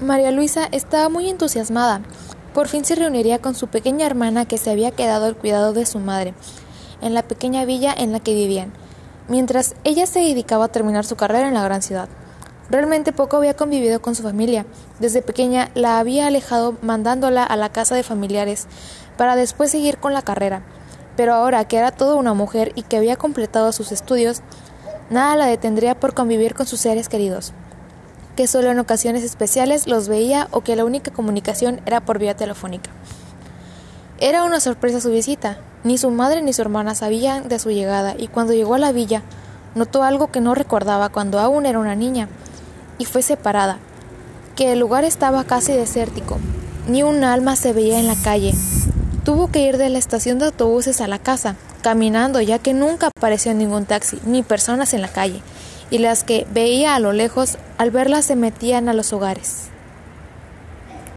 María Luisa estaba muy entusiasmada. Por fin se reuniría con su pequeña hermana que se había quedado al cuidado de su madre, en la pequeña villa en la que vivían, mientras ella se dedicaba a terminar su carrera en la gran ciudad. Realmente poco había convivido con su familia. Desde pequeña la había alejado mandándola a la casa de familiares para después seguir con la carrera. Pero ahora que era toda una mujer y que había completado sus estudios, nada la detendría por convivir con sus seres queridos, que solo en ocasiones especiales los veía o que la única comunicación era por vía telefónica. Era una sorpresa su visita. Ni su madre ni su hermana sabían de su llegada y cuando llegó a la villa notó algo que no recordaba cuando aún era una niña y fue separada, que el lugar estaba casi desértico, ni un alma se veía en la calle. Tuvo que ir de la estación de autobuses a la casa, caminando ya que nunca apareció ningún taxi ni personas en la calle, y las que veía a lo lejos al verlas se metían a los hogares.